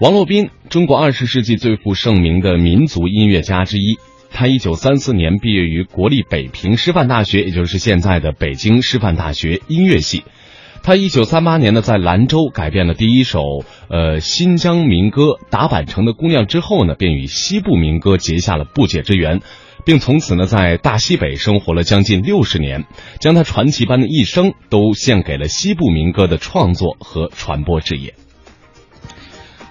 王洛宾，中国二十世纪最负盛名的民族音乐家之一。他一九三四年毕业于国立北平师范大学，也就是现在的北京师范大学音乐系。他一九三八年呢，在兰州改编了第一首呃新疆民歌《打板城的姑娘》之后呢，便与西部民歌结下了不解之缘，并从此呢，在大西北生活了将近六十年，将他传奇般的一生都献给了西部民歌的创作和传播事业。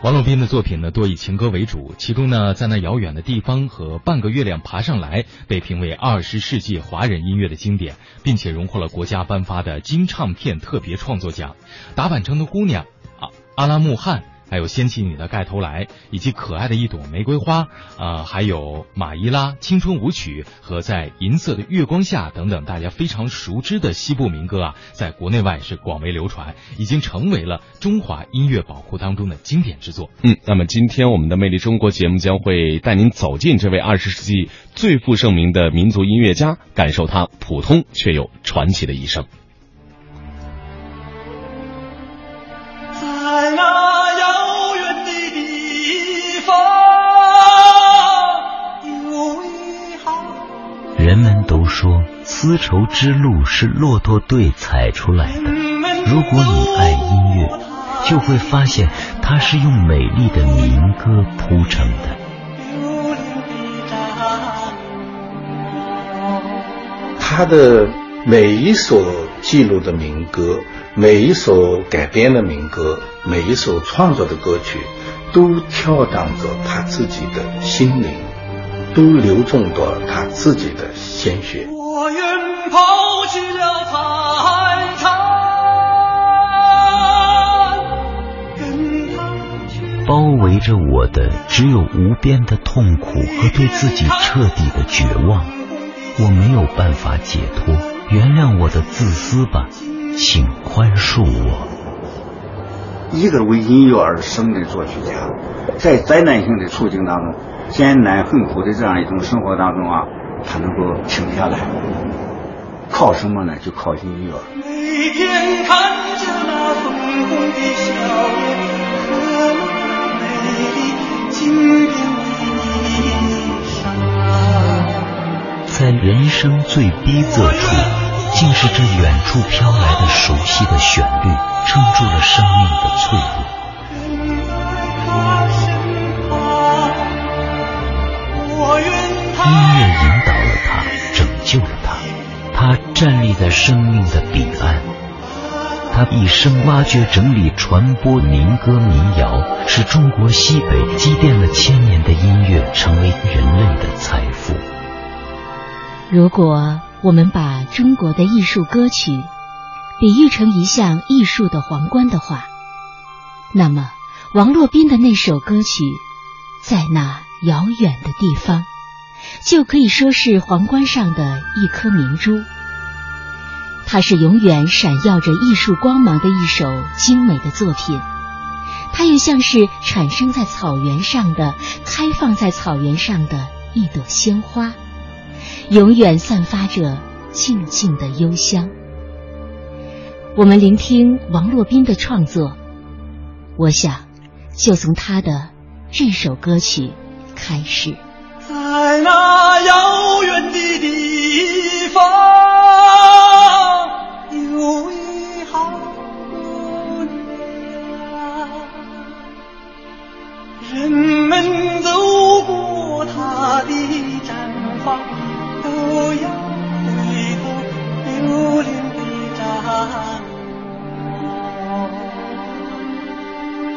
王洛宾的作品呢，多以情歌为主，其中呢，在那遥远的地方和半个月亮爬上来被评为二十世纪华人音乐的经典，并且荣获了国家颁发的金唱片特别创作奖。打板城的姑娘，啊，阿拉木汗。还有掀起你的盖头来，以及可爱的一朵玫瑰花，啊，还有马伊拉青春舞曲和在银色的月光下等等，大家非常熟知的西部民歌啊，在国内外是广为流传，已经成为了中华音乐宝库当中的经典之作。嗯，那么今天我们的魅力中国节目将会带您走进这位二十世纪最负盛名的民族音乐家，感受他普通却又传奇的一生。说丝绸之路是骆驼队踩出来的。如果你爱音乐，就会发现它是用美丽的民歌铺成的。他的每一首记录的民歌，每一首改编的民歌，每一首创作的歌曲，都跳荡着他自己的心灵。都流动着他自己的鲜血。我愿抛弃了财产，跟他去。包围着我的只有无边的痛苦和对自己彻底的绝望。我没有办法解脱，原谅我的自私吧，请宽恕我。一个为音乐而生的作曲家，在灾难性的处境当中。艰难困苦的这样一种生活当中啊，他能够停下来，靠什么呢？就靠音乐。每天看着那粉红的笑脸和那美丽经典的衣裳，在人生最逼仄处，竟是这远处飘来的熟悉的旋律，撑住了生命的脆弱。音乐引导了他，拯救了他。他站立在生命的彼岸。他一生挖掘、整理、传播民歌民谣，使中国西北积淀了千年的音乐成为人类的财富。如果我们把中国的艺术歌曲比喻成一项艺术的皇冠的话，那么王洛宾的那首歌曲，在那遥远的地方。就可以说是皇冠上的一颗明珠，它是永远闪耀着艺术光芒的一首精美的作品，它又像是产生在草原上的、开放在草原上的一朵鲜花，永远散发着静静的幽香。我们聆听王洛宾的创作，我想就从他的这首歌曲开始。在那遥远的地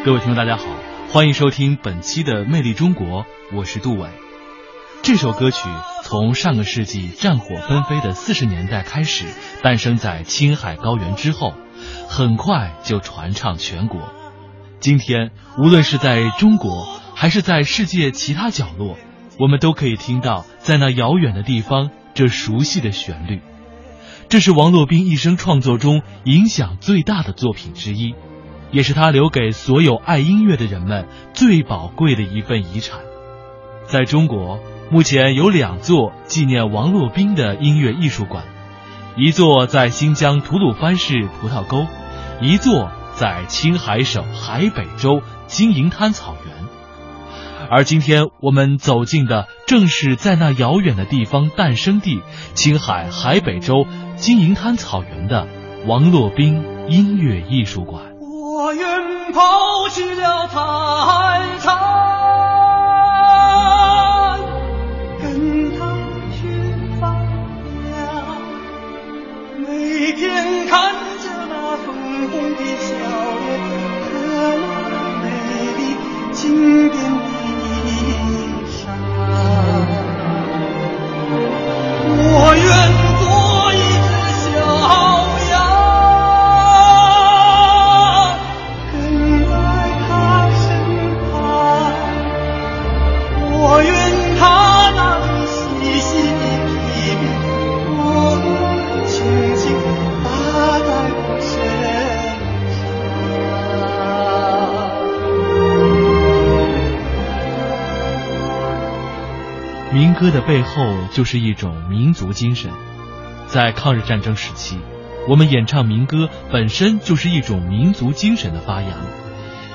各位听众，大家好，欢迎收听本期的《魅力中国》，我是杜伟。这首歌曲从上个世纪战火纷飞的四十年代开始，诞生在青海高原之后，很快就传唱全国。今天，无论是在中国还是在世界其他角落，我们都可以听到在那遥远的地方这熟悉的旋律。这是王洛宾一生创作中影响最大的作品之一，也是他留给所有爱音乐的人们最宝贵的一份遗产。在中国。目前有两座纪念王洛宾的音乐艺术馆，一座在新疆吐鲁番市葡萄沟，一座在青海省海北州金银滩草原。而今天我们走进的，正是在那遥远的地方诞生地——青海海北州金银滩草原的王洛宾音乐艺术馆。我愿抛弃了财产，歌的背后就是一种民族精神，在抗日战争时期，我们演唱民歌本身就是一种民族精神的发扬，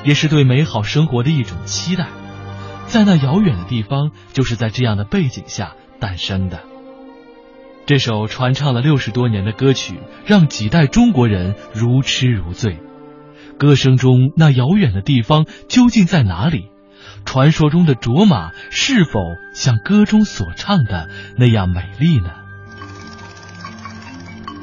也是对美好生活的一种期待。在那遥远的地方，就是在这样的背景下诞生的。这首传唱了六十多年的歌曲，让几代中国人如痴如醉。歌声中那遥远的地方究竟在哪里？传说中的卓玛是否像歌中所唱的那样美丽呢？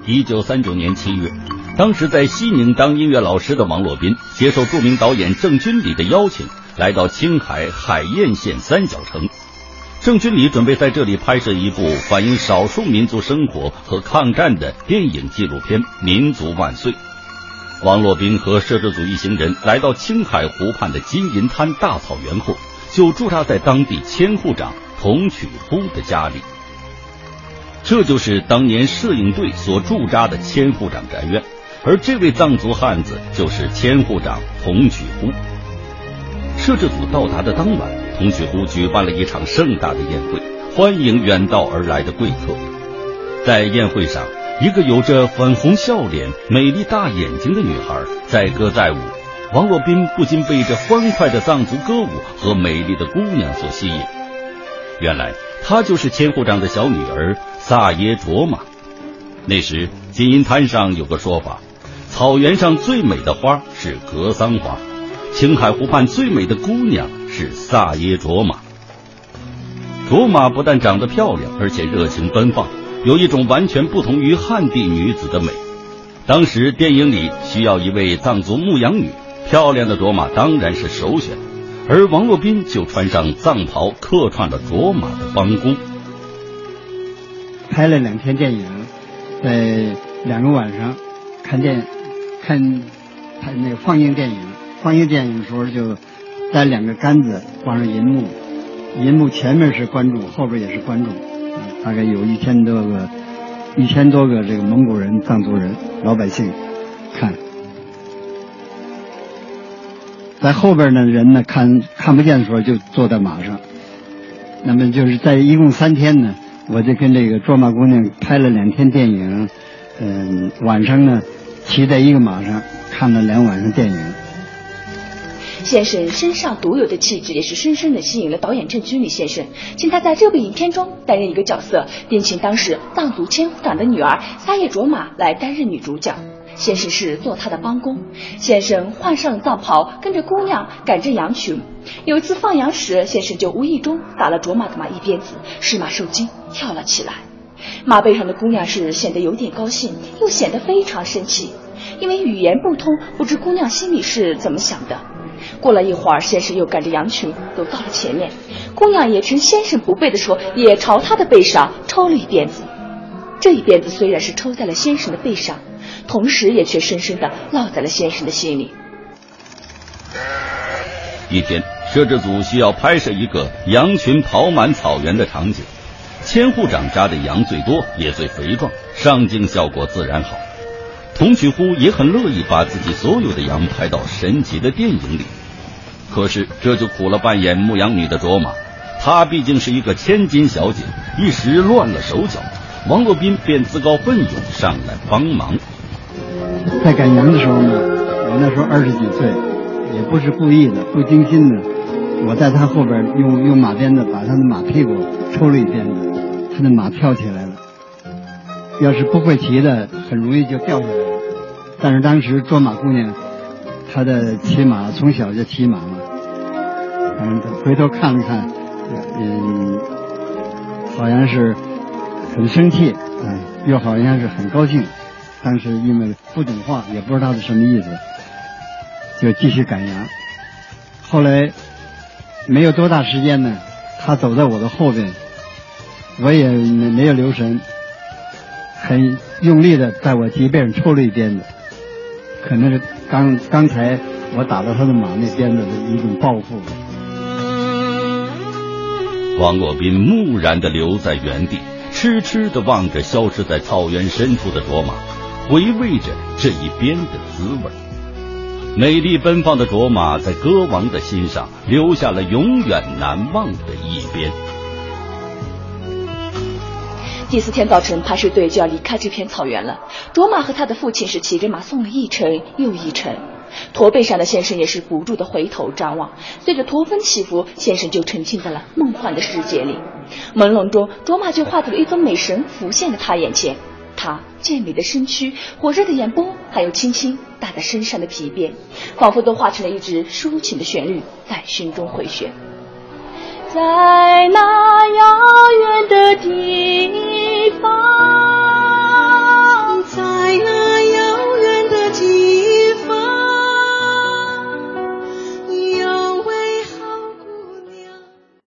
一九三九年七月，当时在西宁当音乐老师的王洛宾接受著名导演郑君里的邀请，来到青海海晏县三角城。郑君里准备在这里拍摄一部反映少数民族生活和抗战的电影纪录片《民族万岁》。王洛宾和摄制组一行人来到青海湖畔的金银滩大草原后，就驻扎在当地千户长童曲呼的家里。这就是当年摄影队所驻扎的千户长宅院，而这位藏族汉子就是千户长童曲呼。摄制组到达的当晚，童曲呼举办了一场盛大的宴会，欢迎远道而来的贵客。在宴会上，一个有着粉红笑脸、美丽大眼睛的女孩载歌载舞，王洛宾不禁被这欢快的藏族歌舞和美丽的姑娘所吸引。原来，她就是千户长的小女儿萨耶卓玛。那时，金银滩上有个说法：草原上最美的花是格桑花，青海湖畔最美的姑娘是萨耶卓玛。卓玛不但长得漂亮，而且热情奔放。有一种完全不同于汉地女子的美。当时电影里需要一位藏族牧羊女，漂亮的卓玛当然是首选，而王洛宾就穿上藏袍，客串了卓玛的帮工。拍了两天电影，在两个晚上看电看拍那个放映电影，放映电影的时候就带两个杆子挂上银幕，银幕前面是观众，后边也是观众。大概有一千多个，一千多个这个蒙古人、藏族人、老百姓看，在后边呢人呢看看不见的时候就坐在马上，那么就是在一共三天呢，我就跟这个卓玛姑娘拍了两天电影，嗯，晚上呢骑在一个马上看了两晚上电影。先生身上独有的气质，也是深深的吸引了导演郑君里先生，请他在这部影片中担任一个角色，并请当时藏族千户长的女儿撒叶卓玛来担任女主角。先生是做他的帮工，先生换上了藏袍，跟着姑娘赶着羊群。有一次放羊时，先生就无意中打了卓玛的马一鞭子，使马受惊跳了起来。马背上的姑娘是显得有点高兴，又显得非常生气，因为语言不通，不知姑娘心里是怎么想的。过了一会儿，先生又赶着羊群走到了前面，姑娘也趁先生不备的时候，也朝他的背上抽了一鞭子。这一鞭子虽然是抽在了先生的背上，同时也却深深的烙在了先生的心里。一天，摄制组需要拍摄一个羊群跑满草原的场景，千户长扎的羊最多，也最肥壮，上镜效果自然好。童曲呼也很乐意把自己所有的羊拍到神奇的电影里，可是这就苦了扮演牧羊女的卓玛，她毕竟是一个千金小姐，一时乱了手脚。王洛宾便自告奋勇上来帮忙。在赶羊的时候呢，我那时候二十几岁，也不是故意的，不经心的，我在他后边用用马鞭子把他的马屁股抽了一鞭子，他的马跳起来。要是不会骑的，很容易就掉下来了。但是当时卓玛姑娘，她的骑马从小就骑马嘛，嗯，回头看了看，嗯，好像是很生气，嗯，又好像是很高兴。当时因为不懂话，也不知道是什么意思，就继续赶羊。后来没有多大时间呢，他走在我的后边，我也没没有留神，很用力的在我脊背上抽了一鞭子，可能是刚刚才我打到他的马那鞭子的一种报复。王洛宾木然的留在原地，痴痴的望着消失在草原深处的卓玛。回味着这一鞭的滋味，美丽奔放的卓玛在歌王的心上留下了永远难忘的一鞭。第四天早晨，排水队就要离开这片草原了。卓玛和他的父亲是骑着马送了一程又一程，驼背上的先生也是不住的回头张望。随着驼峰起伏，先生就沉浸在了梦幻的世界里。朦胧中，卓玛就化作了一尊美神浮现在他眼前。他健美的身躯、火热的眼波，还有轻轻打在身上的皮鞭，仿佛都化成了一支抒情的旋律，在心中回旋。在那遥远的地。goodbye.